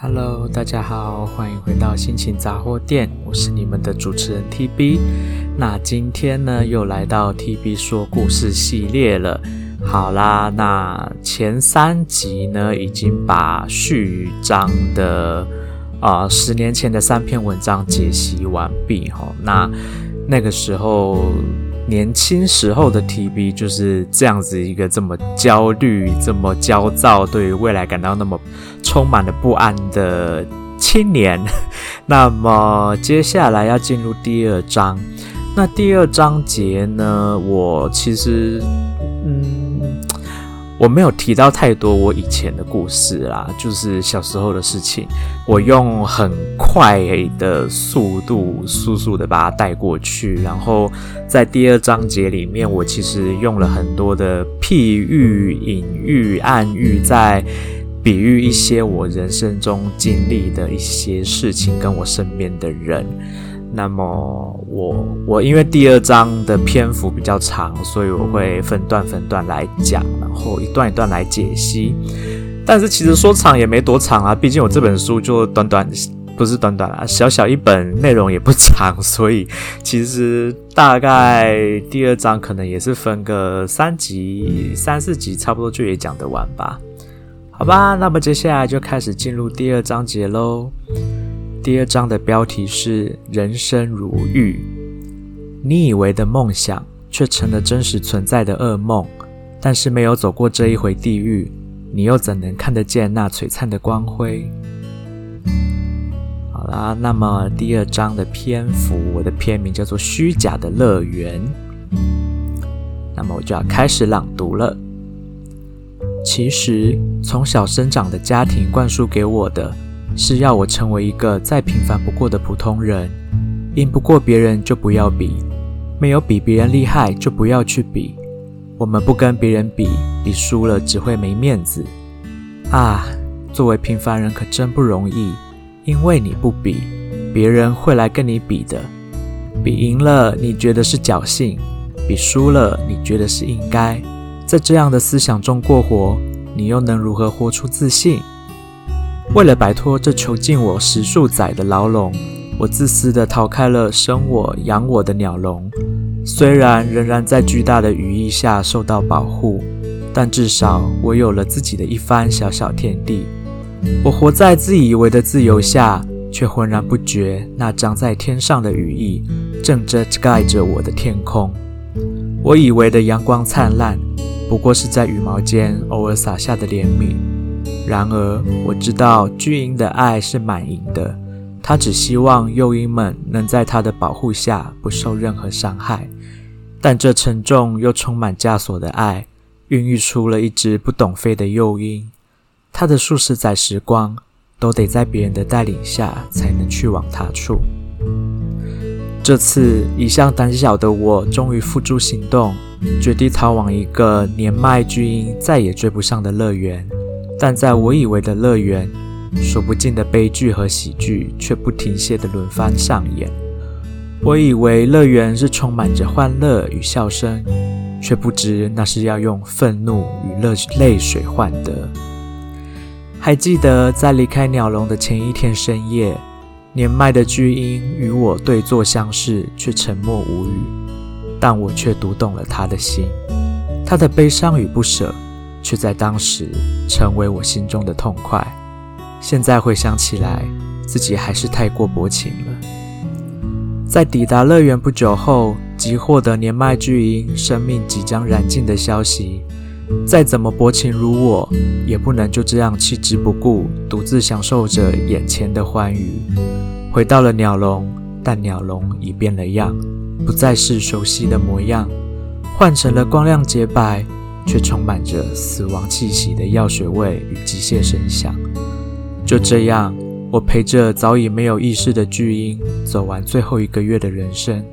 Hello，大家好，欢迎回到心情杂货店，我是你们的主持人 TB。那今天呢，又来到 TB 说故事系列了。好啦，那前三集呢，已经把序章的啊、十年前的三篇文章解析完毕哈。那那个时候。年轻时候的 TB 就是这样子一个这么焦虑、这么焦躁，对于未来感到那么充满了不安的青年。那么接下来要进入第二章，那第二章节呢，我其实嗯。我没有提到太多我以前的故事啦，就是小时候的事情。我用很快的速度，速速的把它带过去。然后在第二章节里面，我其实用了很多的譬喻、隐喻、暗喻，在比喻一些我人生中经历的一些事情，跟我身边的人。那么我我因为第二章的篇幅比较长，所以我会分段分段来讲，然后一段一段来解析。但是其实说长也没多长啊，毕竟我这本书就短短，不是短短啊，小小一本，内容也不长，所以其实大概第二章可能也是分个三集、三四集，差不多就也讲得完吧。好吧，那么接下来就开始进入第二章节喽。第二章的标题是“人生如狱”，你以为的梦想，却成了真实存在的噩梦。但是没有走过这一回地狱，你又怎能看得见那璀璨的光辉？好啦，那么第二章的篇幅，我的篇名叫做《虚假的乐园》。那么我就要开始朗读了。其实，从小生长的家庭灌输给我的。是要我成为一个再平凡不过的普通人，赢不过别人就不要比，没有比别人厉害就不要去比。我们不跟别人比，比输了只会没面子。啊，作为平凡人可真不容易，因为你不比，别人会来跟你比的。比赢了你觉得是侥幸，比输了你觉得是应该。在这样的思想中过活，你又能如何活出自信？为了摆脱这囚禁我十数载的牢笼，我自私地逃开了生我养我的鸟笼。虽然仍然在巨大的羽翼下受到保护，但至少我有了自己的一番小小天地。我活在自以为的自由下，却浑然不觉那长在天上的羽翼正遮盖着我的天空。我以为的阳光灿烂，不过是在羽毛间偶尔洒下的怜悯。然而，我知道巨鹰的爱是满盈的，他只希望幼鹰们能在他的保护下不受任何伤害。但这沉重又充满枷锁的爱，孕育出了一只不懂飞的幼鹰。他的数十载时光，都得在别人的带领下才能去往他处。这次，一向胆小的我终于付诸行动，决定逃往一个年迈巨鹰再也追不上的乐园。但在我以为的乐园，数不尽的悲剧和喜剧却不停歇地轮番上演。我以为乐园是充满着欢乐与笑声，却不知那是要用愤怒与泪泪水换得。还记得在离开鸟笼的前一天深夜，年迈的巨鹰与我对坐相视，却沉默无语。但我却读懂了他的心，他的悲伤与不舍。却在当时成为我心中的痛快。现在回想起来，自己还是太过薄情了。在抵达乐园不久后，即获得年迈巨鹰生命即将燃尽的消息。再怎么薄情如我，也不能就这样弃之不顾，独自享受着眼前的欢愉。回到了鸟笼，但鸟笼已变了样，不再是熟悉的模样，换成了光亮洁白。却充满着死亡气息的药水味与机械声响。就这样，我陪着早已没有意识的巨婴走完最后一个月的人生。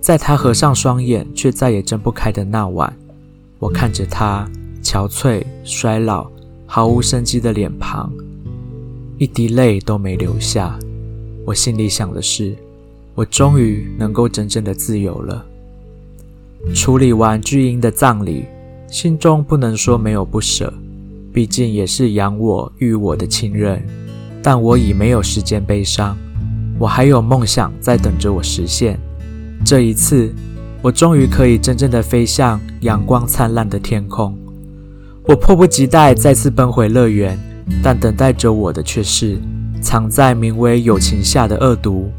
在他合上双眼却再也睁不开的那晚，我看着他憔悴、衰老、毫无生机的脸庞，一滴泪都没流下。我心里想的是，我终于能够真正的自由了。处理完巨婴的葬礼。心中不能说没有不舍，毕竟也是养我育我的亲人。但我已没有时间悲伤，我还有梦想在等着我实现。这一次，我终于可以真正的飞向阳光灿烂的天空。我迫不及待再次奔回乐园，但等待着我的却是藏在名为友情下的恶毒。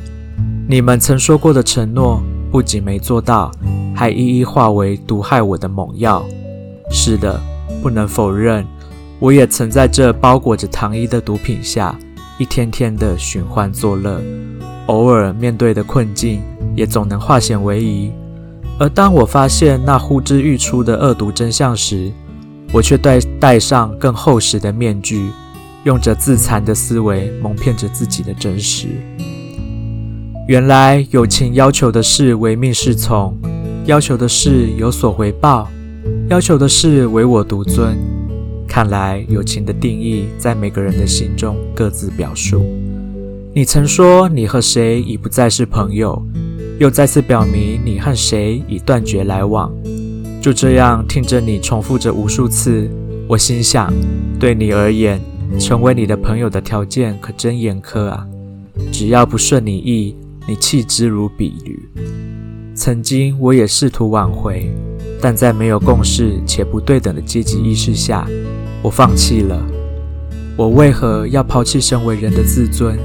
你们曾说过的承诺，不仅没做到，还一一化为毒害我的猛药。是的，不能否认，我也曾在这包裹着糖衣的毒品下，一天天的寻欢作乐。偶尔面对的困境，也总能化险为夷。而当我发现那呼之欲出的恶毒真相时，我却戴戴上更厚实的面具，用着自残的思维蒙骗着自己的真实。原来友情要求的是唯命是从，要求的是有所回报，要求的是唯我独尊。看来友情的定义在每个人的心中各自表述。你曾说你和谁已不再是朋友，又再次表明你和谁已断绝来往。就这样听着你重复着无数次，我心想，对你而言，成为你的朋友的条件可真严苛啊！只要不顺你意，你弃之如敝履。曾经我也试图挽回，但在没有共识且不对等的阶级意识下，我放弃了。我为何要抛弃身为人的自尊，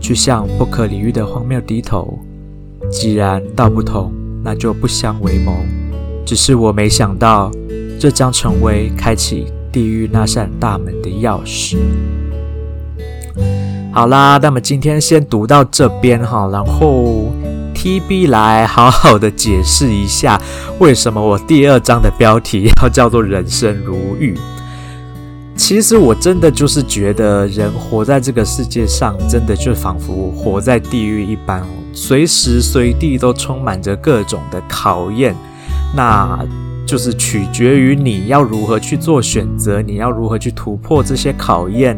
去向不可理喻的荒谬低头？既然道不同，那就不相为谋。只是我没想到，这将成为开启地狱那扇大门的钥匙。好啦，那么今天先读到这边哈，然后 TB 来好好的解释一下，为什么我第二章的标题要叫做“人生如玉”。其实我真的就是觉得，人活在这个世界上，真的就仿佛活在地狱一般，随时随地都充满着各种的考验。那就是取决于你要如何去做选择，你要如何去突破这些考验，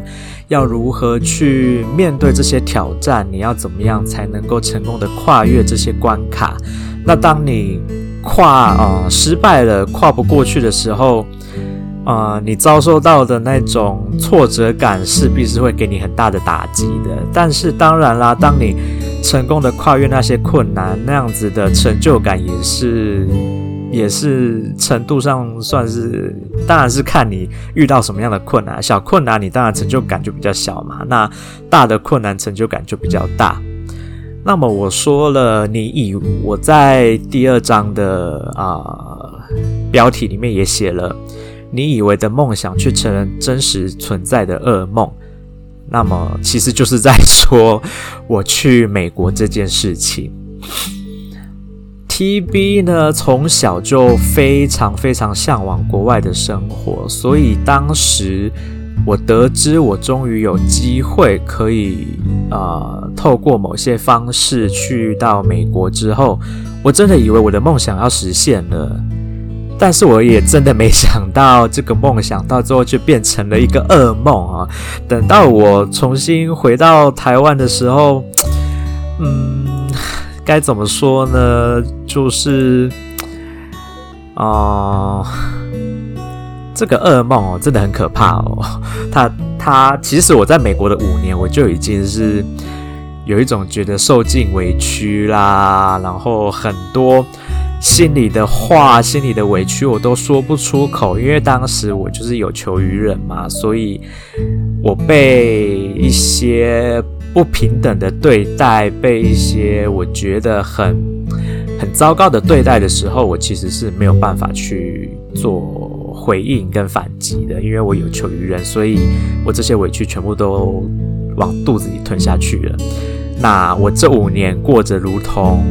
要如何去面对这些挑战，你要怎么样才能够成功的跨越这些关卡？那当你跨呃失败了，跨不过去的时候，呃，你遭受到的那种挫折感势必是会给你很大的打击的。但是当然啦，当你成功的跨越那些困难，那样子的成就感也是。也是程度上算是，当然是看你遇到什么样的困难。小困难你当然成就感就比较小嘛，那大的困难成就感就比较大。那么我说了，你以我在第二章的啊、标题里面也写了，你以为的梦想却成了真实存在的噩梦。那么其实就是在说我去美国这件事情。TB 呢，从小就非常非常向往国外的生活，所以当时我得知我终于有机会可以呃透过某些方式去到美国之后，我真的以为我的梦想要实现了，但是我也真的没想到这个梦想到最后就变成了一个噩梦啊！等到我重新回到台湾的时候，嗯。该怎么说呢？就是，啊、呃，这个噩梦哦，真的很可怕哦。他他，其实我在美国的五年，我就已经是有一种觉得受尽委屈啦，然后很多心里的话、心里的委屈我都说不出口，因为当时我就是有求于人嘛，所以我被一些。不平等的对待，被一些我觉得很很糟糕的对待的时候，我其实是没有办法去做回应跟反击的，因为我有求于人，所以我这些委屈全部都往肚子里吞下去了。那我这五年过着如同，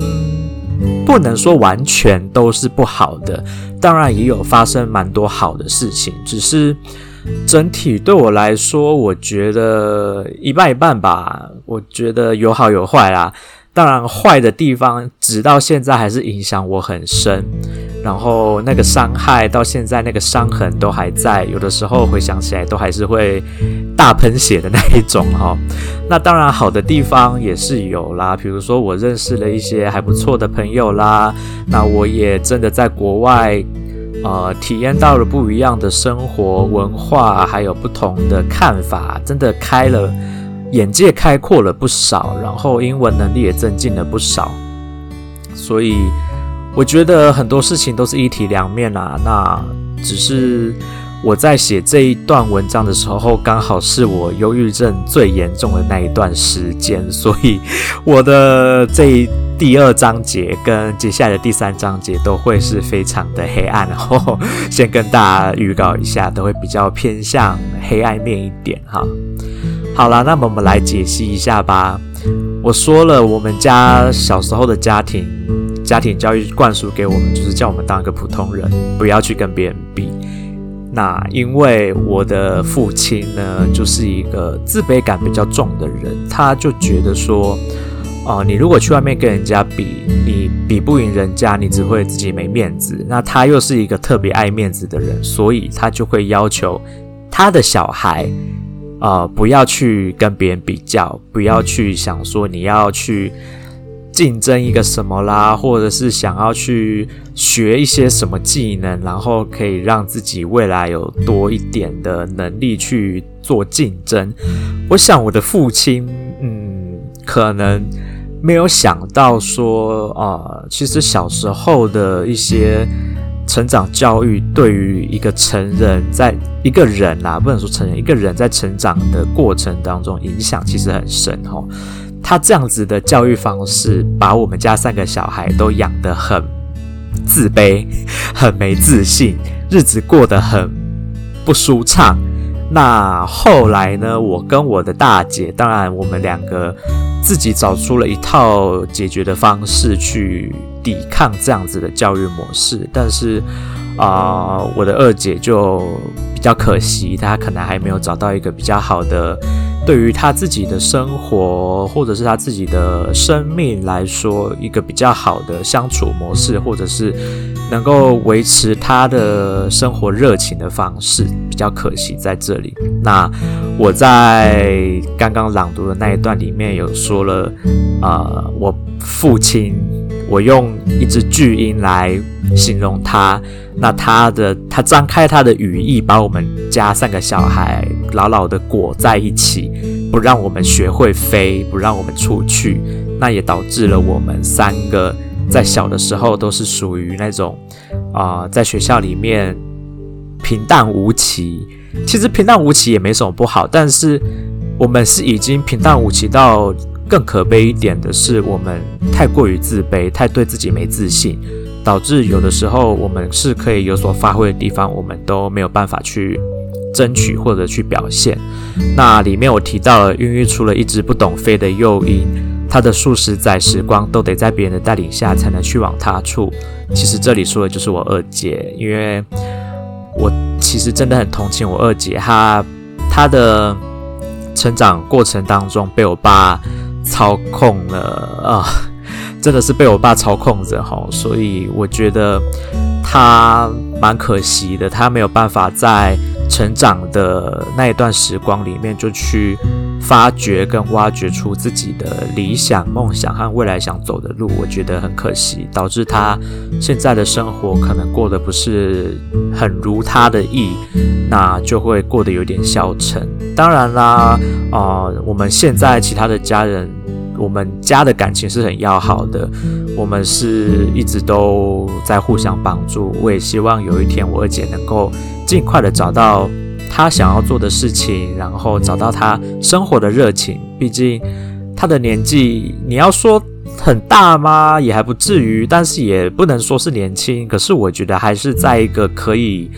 嗯，不能说完全都是不好的，当然也有发生蛮多好的事情，只是。整体对我来说，我觉得一半一半吧。我觉得有好有坏啦。当然，坏的地方直到现在还是影响我很深。然后那个伤害到现在那个伤痕都还在，有的时候回想起来都还是会大喷血的那一种 哈。那当然好的地方也是有啦，比如说我认识了一些还不错的朋友啦。那我也真的在国外。呃，体验到了不一样的生活文化，还有不同的看法，真的开了眼界开阔了不少，然后英文能力也增进了不少，所以我觉得很多事情都是一体两面啊。那只是我在写这一段文章的时候，刚好是我忧郁症最严重的那一段时间，所以我的这第二章节跟接下来的第三章节都会是非常的黑暗。然后先跟大家预告一下，都会比较偏向黑暗面一点哈。好啦，那么我们来解析一下吧。我说了，我们家小时候的家庭家庭教育灌输给我们，就是叫我们当一个普通人，不要去跟别人比。那因为我的父亲呢，就是一个自卑感比较重的人，他就觉得说，哦、你如果去外面跟人家比，你比不赢人家，你只会自己没面子。那他又是一个特别爱面子的人，所以他就会要求他的小孩。呃，不要去跟别人比较，不要去想说你要去竞争一个什么啦，或者是想要去学一些什么技能，然后可以让自己未来有多一点的能力去做竞争。我想我的父亲，嗯，可能没有想到说，啊、其实小时候的一些。成长教育对于一个成人，在一个人啦，不能说成人，一个人在成长的过程当中，影响其实很深哦。他这样子的教育方式，把我们家三个小孩都养得很自卑，很没自信，日子过得很不舒畅。那后来呢，我跟我的大姐，当然我们两个自己找出了一套解决的方式去。抵抗这样子的教育模式，但是啊、我的二姐就比较可惜，她可能还没有找到一个比较好的，对于他自己的生活或者是他自己的生命来说，一个比较好的相处模式，或者是能够维持他的生活热情的方式，比较可惜在这里。那我在刚刚朗读的那一段里面有说了，呃，我父亲。我用一只巨婴来形容他，那他的他张开他的羽翼，把我们家三个小孩牢牢的裹在一起，不让我们学会飞，不让我们出去，那也导致了我们三个在小的时候都是属于那种啊、在学校里面平淡无奇。其实平淡无奇也没什么不好，但是我们是已经平淡无奇到。更可悲一点的是，我们太过于自卑，太对自己没自信，导致有的时候我们是可以有所发挥的地方，我们都没有办法去争取或者去表现。那里面我提到了，孕育出了一只不懂飞的幼鹰，它的数十载时光都得在别人的带领下才能去往他处。其实这里说的就是我二姐，因为我其实真的很同情我二姐，她她的成长过程当中被我爸。操控了啊，真的是被我爸操控着哈，所以我觉得他蛮可惜的，他没有办法在成长的那一段时光里面就去发掘跟挖掘出自己的理想、梦想和未来想走的路，我觉得很可惜，导致他现在的生活可能过得不是很如他的意，那就会过得有点消沉。当然啦，啊、呃，我们现在其他的家人。我们家的感情是很要好的，我们是一直都在互相帮助。我也希望有一天我二姐能够尽快的找到她想要做的事情，然后找到她生活的热情。毕竟她的年纪，你要说很大吗？也还不至于，但是也不能说是年轻。可是我觉得还是在一个可以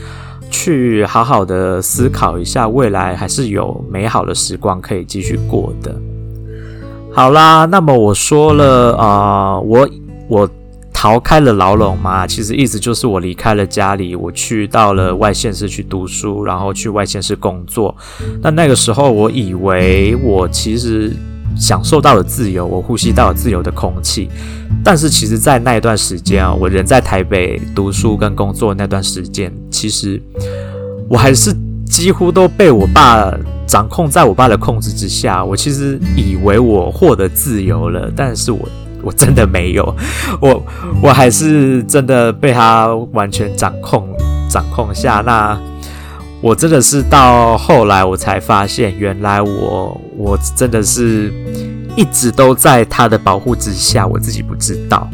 去好好的思考一下未来，还是有美好的时光可以继续过的。好啦，那么我说了啊、我我逃开了牢笼嘛，其实意思就是我离开了家里，我去到了外县市去读书，然后去外县市工作。那那个时候，我以为我其实享受到了自由，我呼吸到了自由的空气。但是，其实，在那一段时间啊，我人在台北读书跟工作那段时间，其实我还是几乎都被我爸。掌控在我爸的控制之下，我其实以为我获得自由了，但是我我真的没有，我我还是真的被他完全掌控掌控下。那我真的是到后来我才发现，原来我我真的是一直都在他的保护之下，我自己不知道。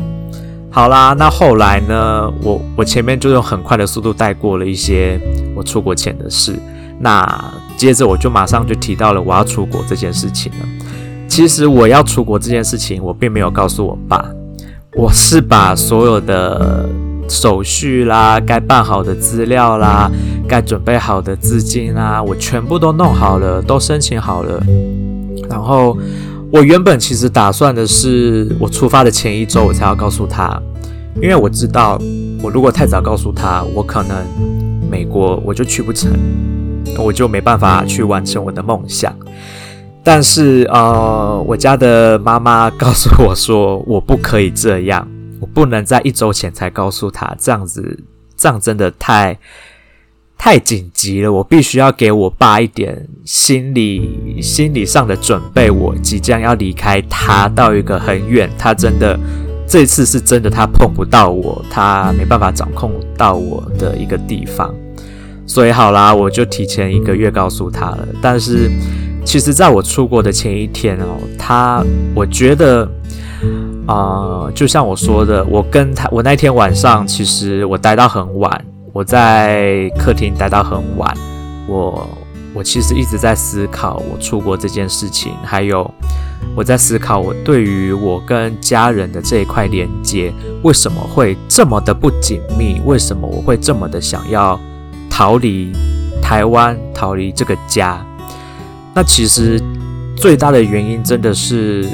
好啦，那后来呢？我我前面就用很快的速度带过了一些我出国前的事。那接着我就马上就提到了我要出国这件事情了。其实我要出国这件事情，我并没有告诉我爸，我是把所有的手续啦、该办好的资料啦、该准备好的资金啦，我全部都弄好了，都申请好了，然后。我原本其实打算的是，我出发的前一周我才要告诉他，因为我知道，我如果太早告诉他，我可能美国我就去不成，我就没办法去完成我的梦想。但是呃，我家的妈妈告诉我说，我不可以这样，我不能在一周前才告诉他，这样子，这样真的太。太紧急了，我必须要给我爸一点心理心理上的准备。我即将要离开他，到一个很远，他真的这次是真的，他碰不到我，他没办法掌控到我的一个地方。所以好啦，我就提前一个月告诉他了。但是，其实在我出国的前一天哦，他我觉得啊、就像我说的，我跟他，我那天晚上其实我待到很晚。我在客厅待到很晚，我我其实一直在思考我出国这件事情，还有我在思考我对于我跟家人的这一块连接为什么会这么的不紧密？为什么我会这么的想要逃离台湾，逃离这个家？那其实最大的原因真的是，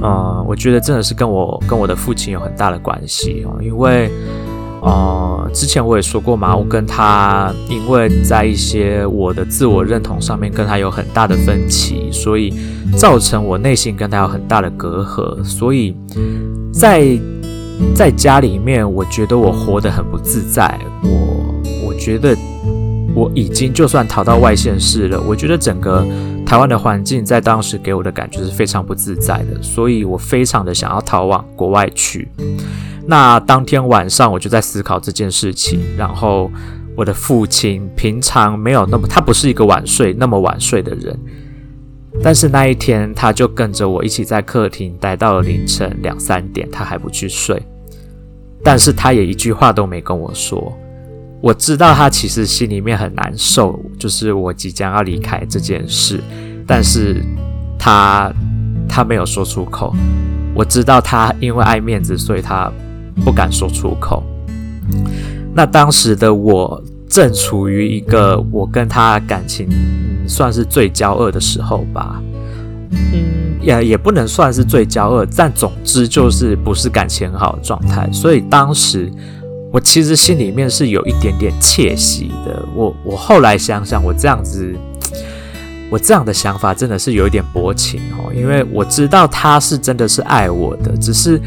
嗯，我觉得真的是跟我跟我的父亲有很大的关系哦，因为。呃，之前我也说过嘛，我跟他因为在一些我的自我认同上面跟他有很大的分歧，所以造成我内心跟他有很大的隔阂，所以在在家里面，我觉得我活得很不自在。我我觉得我已经就算逃到外县市了，我觉得整个台湾的环境在当时给我的感觉是非常不自在的，所以我非常的想要逃往国外去。那当天晚上我就在思考这件事情，然后我的父亲平常没有那么，他不是一个晚睡那么晚睡的人，但是那一天他就跟着我一起在客厅待到了凌晨两三点，他还不去睡，但是他也一句话都没跟我说。我知道他其实心里面很难受，就是我即将要离开这件事，但是他他没有说出口。我知道他因为爱面子，所以他。不敢说出口。那当时的我正处于一个我跟他感情，嗯，算是最交恶的时候吧。嗯，也也不能算是最交恶，但总之就是不是感情很好的状态。所以当时我其实心里面是有一点点窃喜的。我我后来想想，我这样子，我这样的想法真的是有一点薄情哦，因为我知道他是真的是爱我的，只是。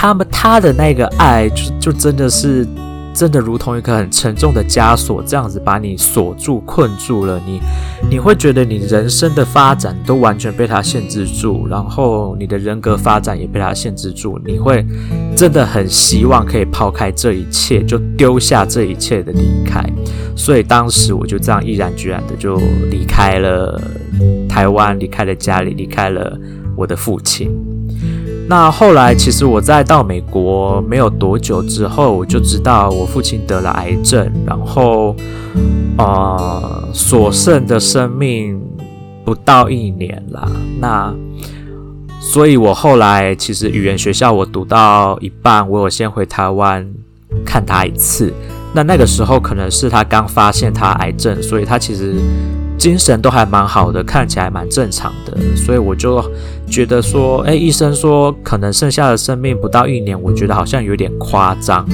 他们他的那个爱就就真的是真的如同一个很沉重的枷锁，这样子把你锁住困住了。你你会觉得你人生的发展都完全被他限制住，然后你的人格发展也被他限制住。你会真的很希望可以抛开这一切，就丢下这一切的离开。所以当时我就这样毅然决然的就离开了台湾，离开了家里，离开了我的父亲。那后来，其实我在到美国没有多久之后，我就知道我父亲得了癌症，然后，呃，所剩的生命不到一年了。那，所以我后来其实语言学校我读到一半，我有先回台湾看他一次。那那个时候可能是他刚发现他癌症，所以他其实。精神都还蛮好的，看起来蛮正常的，所以我就觉得说，诶，医生说可能剩下的生命不到一年，我觉得好像有点夸张，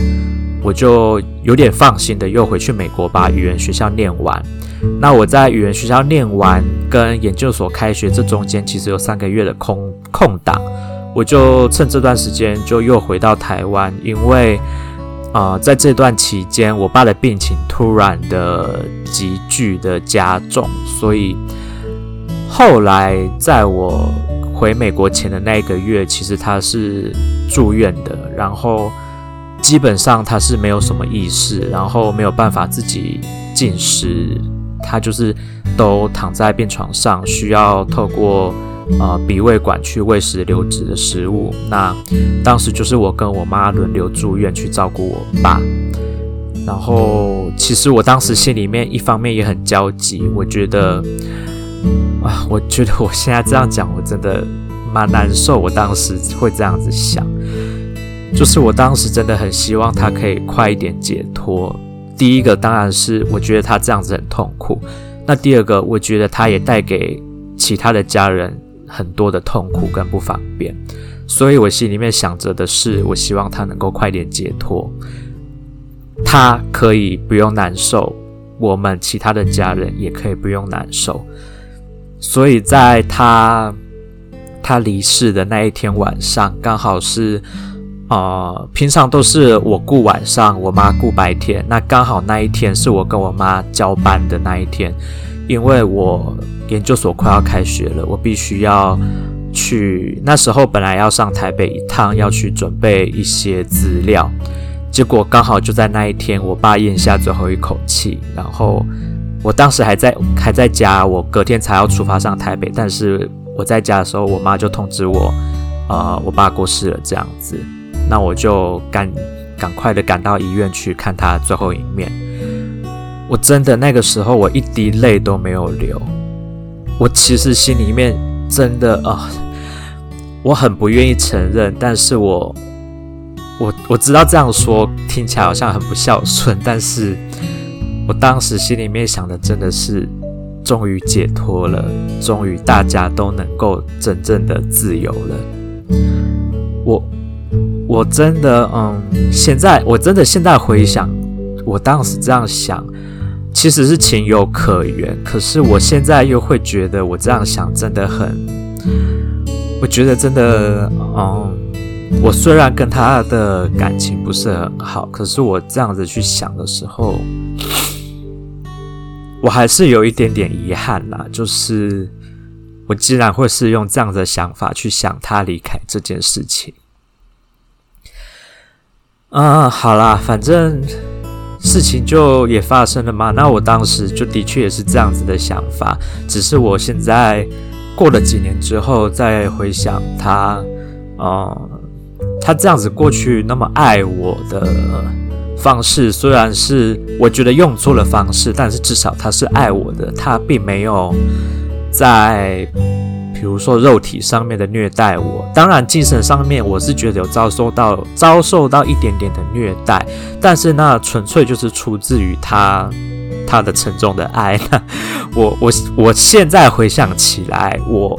我就有点放心的又回去美国把语言学校念完。那我在语言学校念完跟研究所开学这中间，其实有三个月的空空档，我就趁这段时间就又回到台湾，因为。啊、在这段期间，我爸的病情突然的急剧的加重，所以后来在我回美国前的那个月，其实他是住院的，然后基本上他是没有什么意识，然后没有办法自己进食，他就是都躺在病床上，需要透过呃鼻胃管去喂食流质的食物。那当时就是我跟我妈轮流住院去照顾我爸。然后其实我当时心里面一方面也很焦急，我觉得啊，我觉得我现在这样讲，我真的蛮难受。我当时会这样子想。就是我当时真的很希望他可以快一点解脱。第一个当然是我觉得他这样子很痛苦，那第二个我觉得他也带给其他的家人很多的痛苦跟不方便，所以我心里面想着的是，我希望他能够快点解脱，他可以不用难受，我们其他的家人也可以不用难受。所以在他他离世的那一天晚上，刚好是。呃，平常都是我顾晚上，我妈顾白天。那刚好那一天是我跟我妈交班的那一天，因为我研究所快要开学了，我必须要去。那时候本来要上台北一趟，要去准备一些资料，结果刚好就在那一天，我爸咽下最后一口气。然后我当时还在还在家，我隔天才要出发上台北。但是我在家的时候，我妈就通知我，呃，我爸过世了，这样子。那我就赶赶快的赶到医院去看他最后一面。我真的那个时候我一滴泪都没有流。我其实心里面真的啊、我很不愿意承认，但是我我我知道这样说听起来好像很不孝顺，但是我当时心里面想的真的是，终于解脱了，终于大家都能够真正的自由了。我。我真的，嗯，现在我真的现在回想，我当时这样想，其实是情有可原。可是我现在又会觉得，我这样想真的很，我觉得真的，嗯，我虽然跟他的感情不是很好，可是我这样子去想的时候，我还是有一点点遗憾啦。就是我竟然会是用这样的想法去想他离开这件事情。嗯，好啦，反正事情就也发生了嘛。那我当时就的确也是这样子的想法，只是我现在过了几年之后再回想他，嗯，他这样子过去那么爱我的方式，虽然是我觉得用错了方式，但是至少他是爱我的，他并没有在。比如说肉体上面的虐待我，当然精神上面我是觉得有遭受到遭受到一点点的虐待，但是那纯粹就是出自于他他的沉重的爱。我我我现在回想起来，我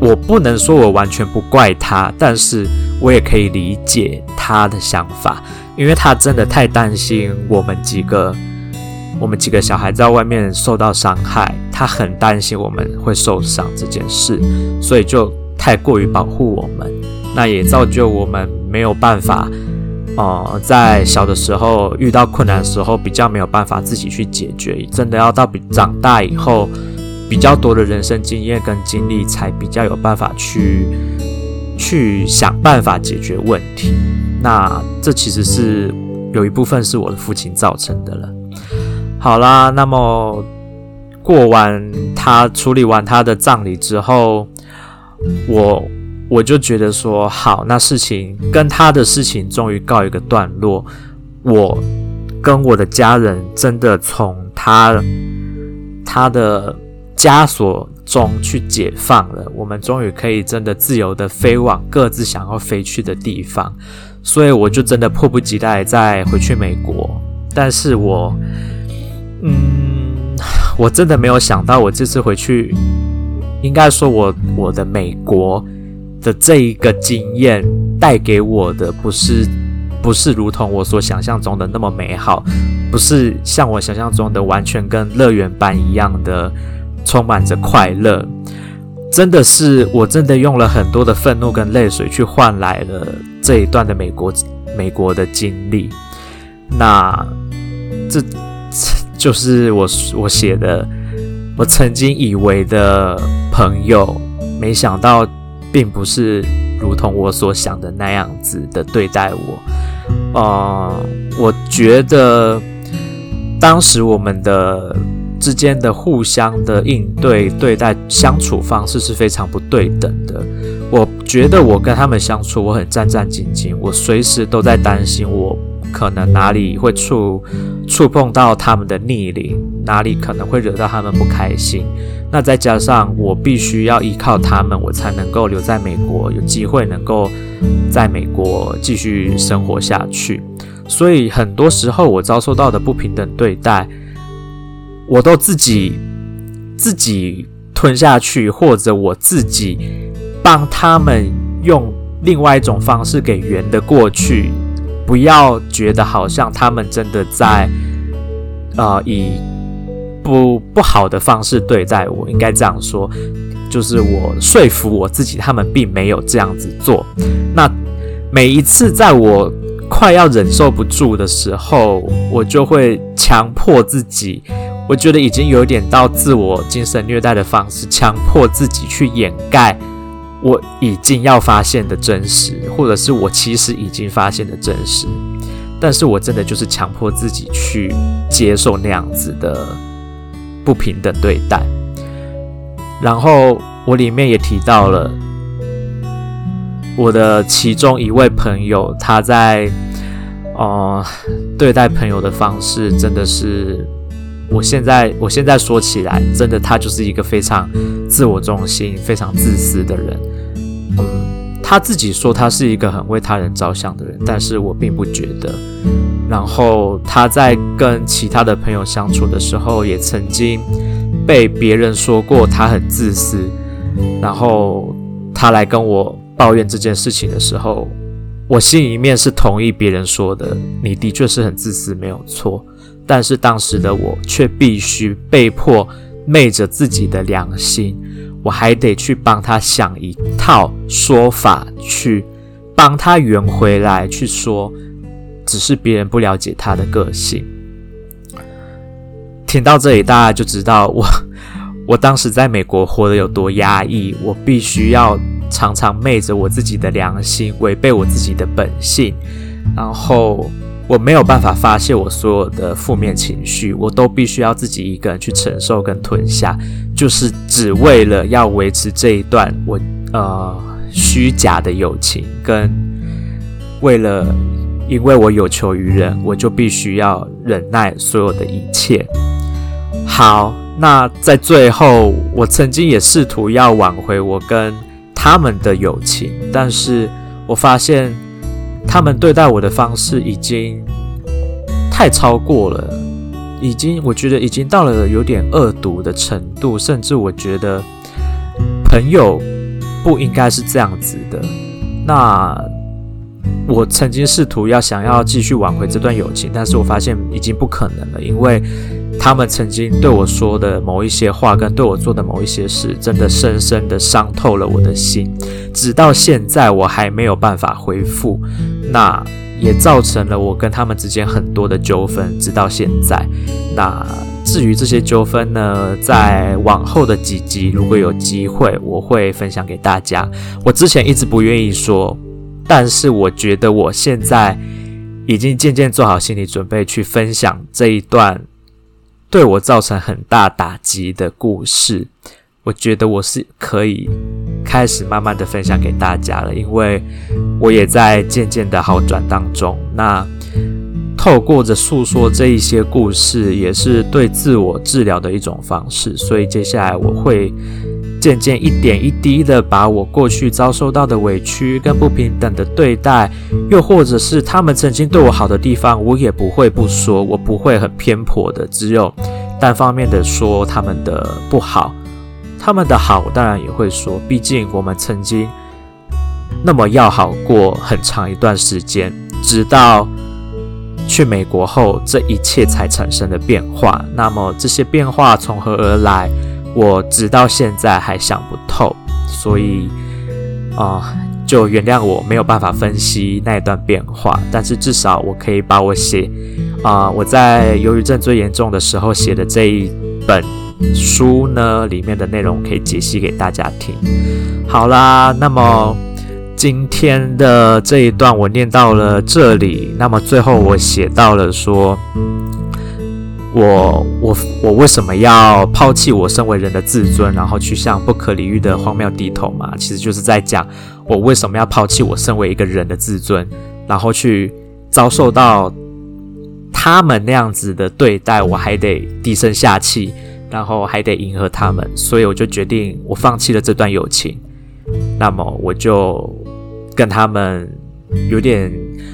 我不能说我完全不怪他，但是我也可以理解他的想法，因为他真的太担心我们几个。我们几个小孩在外面受到伤害，他很担心我们会受伤这件事，所以就太过于保护我们，那也造就我们没有办法，呃，在小的时候遇到困难的时候比较没有办法自己去解决，真的要到比长大以后，比较多的人生经验跟经历，才比较有办法去去想办法解决问题。那这其实是有一部分是我的父亲造成的了。好啦，那么过完他处理完他的葬礼之后，我我就觉得说好，那事情跟他的事情终于告一个段落，我跟我的家人真的从他他的枷锁中去解放了，我们终于可以真的自由的飞往各自想要飞去的地方，所以我就真的迫不及待再回去美国，但是我。嗯，我真的没有想到，我这次回去，应该说我我的美国的这一个经验带给我的不是不是如同我所想象中的那么美好，不是像我想象中的完全跟乐园般一样的充满着快乐，真的是我真的用了很多的愤怒跟泪水去换来了这一段的美国美国的经历，那这。就是我我写的，我曾经以为的朋友，没想到并不是如同我所想的那样子的对待我。呃，我觉得当时我们的之间的互相的应对对待相处方式是非常不对等的。我觉得我跟他们相处，我很战战兢兢，我随时都在担心我可能哪里会触触碰到他们的逆鳞，哪里可能会惹到他们不开心。那再加上我必须要依靠他们，我才能够留在美国，有机会能够在美国继续生活下去。所以很多时候我遭受到的不平等对待，我都自己自己吞下去，或者我自己帮他们用另外一种方式给圆的过去。不要觉得好像他们真的在呃以不不好的方式对待我，应该这样说，就是我说服我自己，他们并没有这样子做。那每一次在我快要忍受不住的时候，我就会强迫自己，我觉得已经有点到自我精神虐待的方式，强迫自己去掩盖我已经要发现的真实，或者是我其实已经发现的真实。但是我真的就是强迫自己去接受那样子的不平等对待。然后我里面也提到了。我的其中一位朋友，他在呃对待朋友的方式，真的是我现在我现在说起来，真的他就是一个非常自我中心、非常自私的人。他自己说他是一个很为他人着想的人，但是我并不觉得。然后他在跟其他的朋友相处的时候，也曾经被别人说过他很自私，然后他来跟我。抱怨这件事情的时候，我心里面是同意别人说的，你的确是很自私，没有错。但是当时的我却必须被迫昧着自己的良心，我还得去帮他想一套说法，去帮他圆回来，去说只是别人不了解他的个性。听到这里，大家就知道我 我当时在美国活得有多压抑，我必须要。常常昧着我自己的良心，违背我自己的本性，然后我没有办法发泄我所有的负面情绪，我都必须要自己一个人去承受跟吞下，就是只为了要维持这一段我呃虚假的友情，跟为了因为我有求于人，我就必须要忍耐所有的一切。好，那在最后，我曾经也试图要挽回我跟。他们的友情，但是我发现他们对待我的方式已经太超过了，已经我觉得已经到了有点恶毒的程度，甚至我觉得朋友不应该是这样子的。那我曾经试图要想要继续挽回这段友情，但是我发现已经不可能了，因为。他们曾经对我说的某一些话，跟对我做的某一些事，真的深深的伤透了我的心。直到现在，我还没有办法恢复，那也造成了我跟他们之间很多的纠纷。直到现在，那至于这些纠纷呢，在往后的几集，如果有机会，我会分享给大家。我之前一直不愿意说，但是我觉得我现在已经渐渐做好心理准备，去分享这一段。对我造成很大打击的故事，我觉得我是可以开始慢慢的分享给大家了，因为我也在渐渐的好转当中。那透过着诉说这一些故事，也是对自我治疗的一种方式。所以接下来我会。渐渐一点一滴的把我过去遭受到的委屈跟不平等的对待，又或者是他们曾经对我好的地方，我也不会不说，我不会很偏颇的，只有单方面的说他们的不好，他们的好我当然也会说，毕竟我们曾经那么要好过很长一段时间，直到去美国后，这一切才产生的变化。那么这些变化从何而来？我直到现在还想不透，所以啊、就原谅我没有办法分析那一段变化。但是至少我可以把我写啊、我在忧郁症最严重的时候写的这一本书呢，里面的内容可以解析给大家听。好啦，那么今天的这一段我念到了这里，那么最后我写到了说。我我我为什么要抛弃我身为人的自尊，然后去向不可理喻的荒谬低头嘛？其实就是在讲我为什么要抛弃我身为一个人的自尊，然后去遭受到他们那样子的对待，我还得低声下气，然后还得迎合他们，所以我就决定我放弃了这段友情。那么我就跟他们有点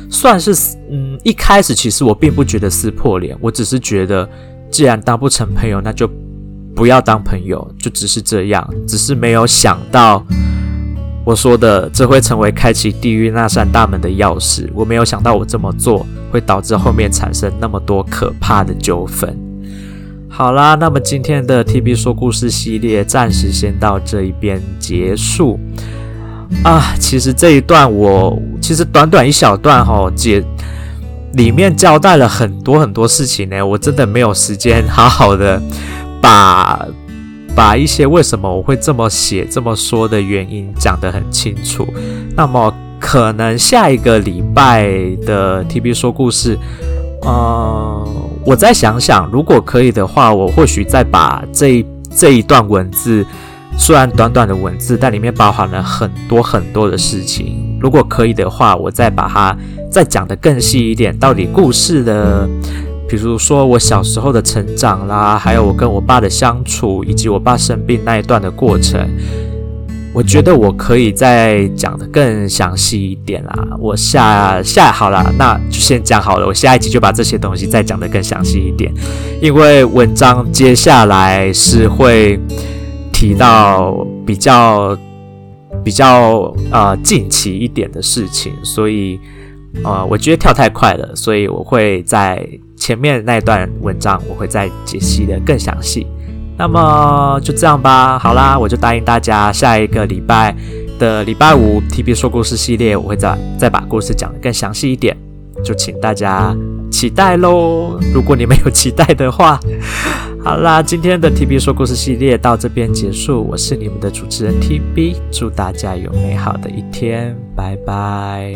算是嗯，一开始其实我并不觉得撕破脸，我只是觉得既然当不成朋友，那就不要当朋友，就只是这样，只是没有想到我说的这会成为开启地狱那扇大门的钥匙，我没有想到我这么做会导致后面产生那么多可怕的纠纷。好啦，那么今天的 TB 说故事系列暂时先到这一边结束啊。其实这一段我其实短短一小段哈，姐里面交代了很多很多事情呢，我真的没有时间好好的把把一些为什么我会这么写这么说的原因讲得很清楚。那么可能下一个礼拜的 TB 说故事，呃。我再想想，如果可以的话，我或许再把这这一段文字，虽然短短的文字，但里面包含了很多很多的事情。如果可以的话，我再把它再讲得更细一点，到底故事的，比如说我小时候的成长啦，还有我跟我爸的相处，以及我爸生病那一段的过程。我觉得我可以再讲得更详细一点啦。我下下好了，那就先讲好了。我下一集就把这些东西再讲得更详细一点，因为文章接下来是会提到比较比较呃近期一点的事情，所以呃我觉得跳太快了，所以我会在前面那段文章我会再解析的更详细。那么就这样吧，好啦，我就答应大家，下一个礼拜的礼拜五 TB 说故事系列，我会再再把故事讲得更详细一点，就请大家期待喽。如果你们有期待的话，好啦，今天的 TB 说故事系列到这边结束，我是你们的主持人 TB，祝大家有美好的一天，拜拜。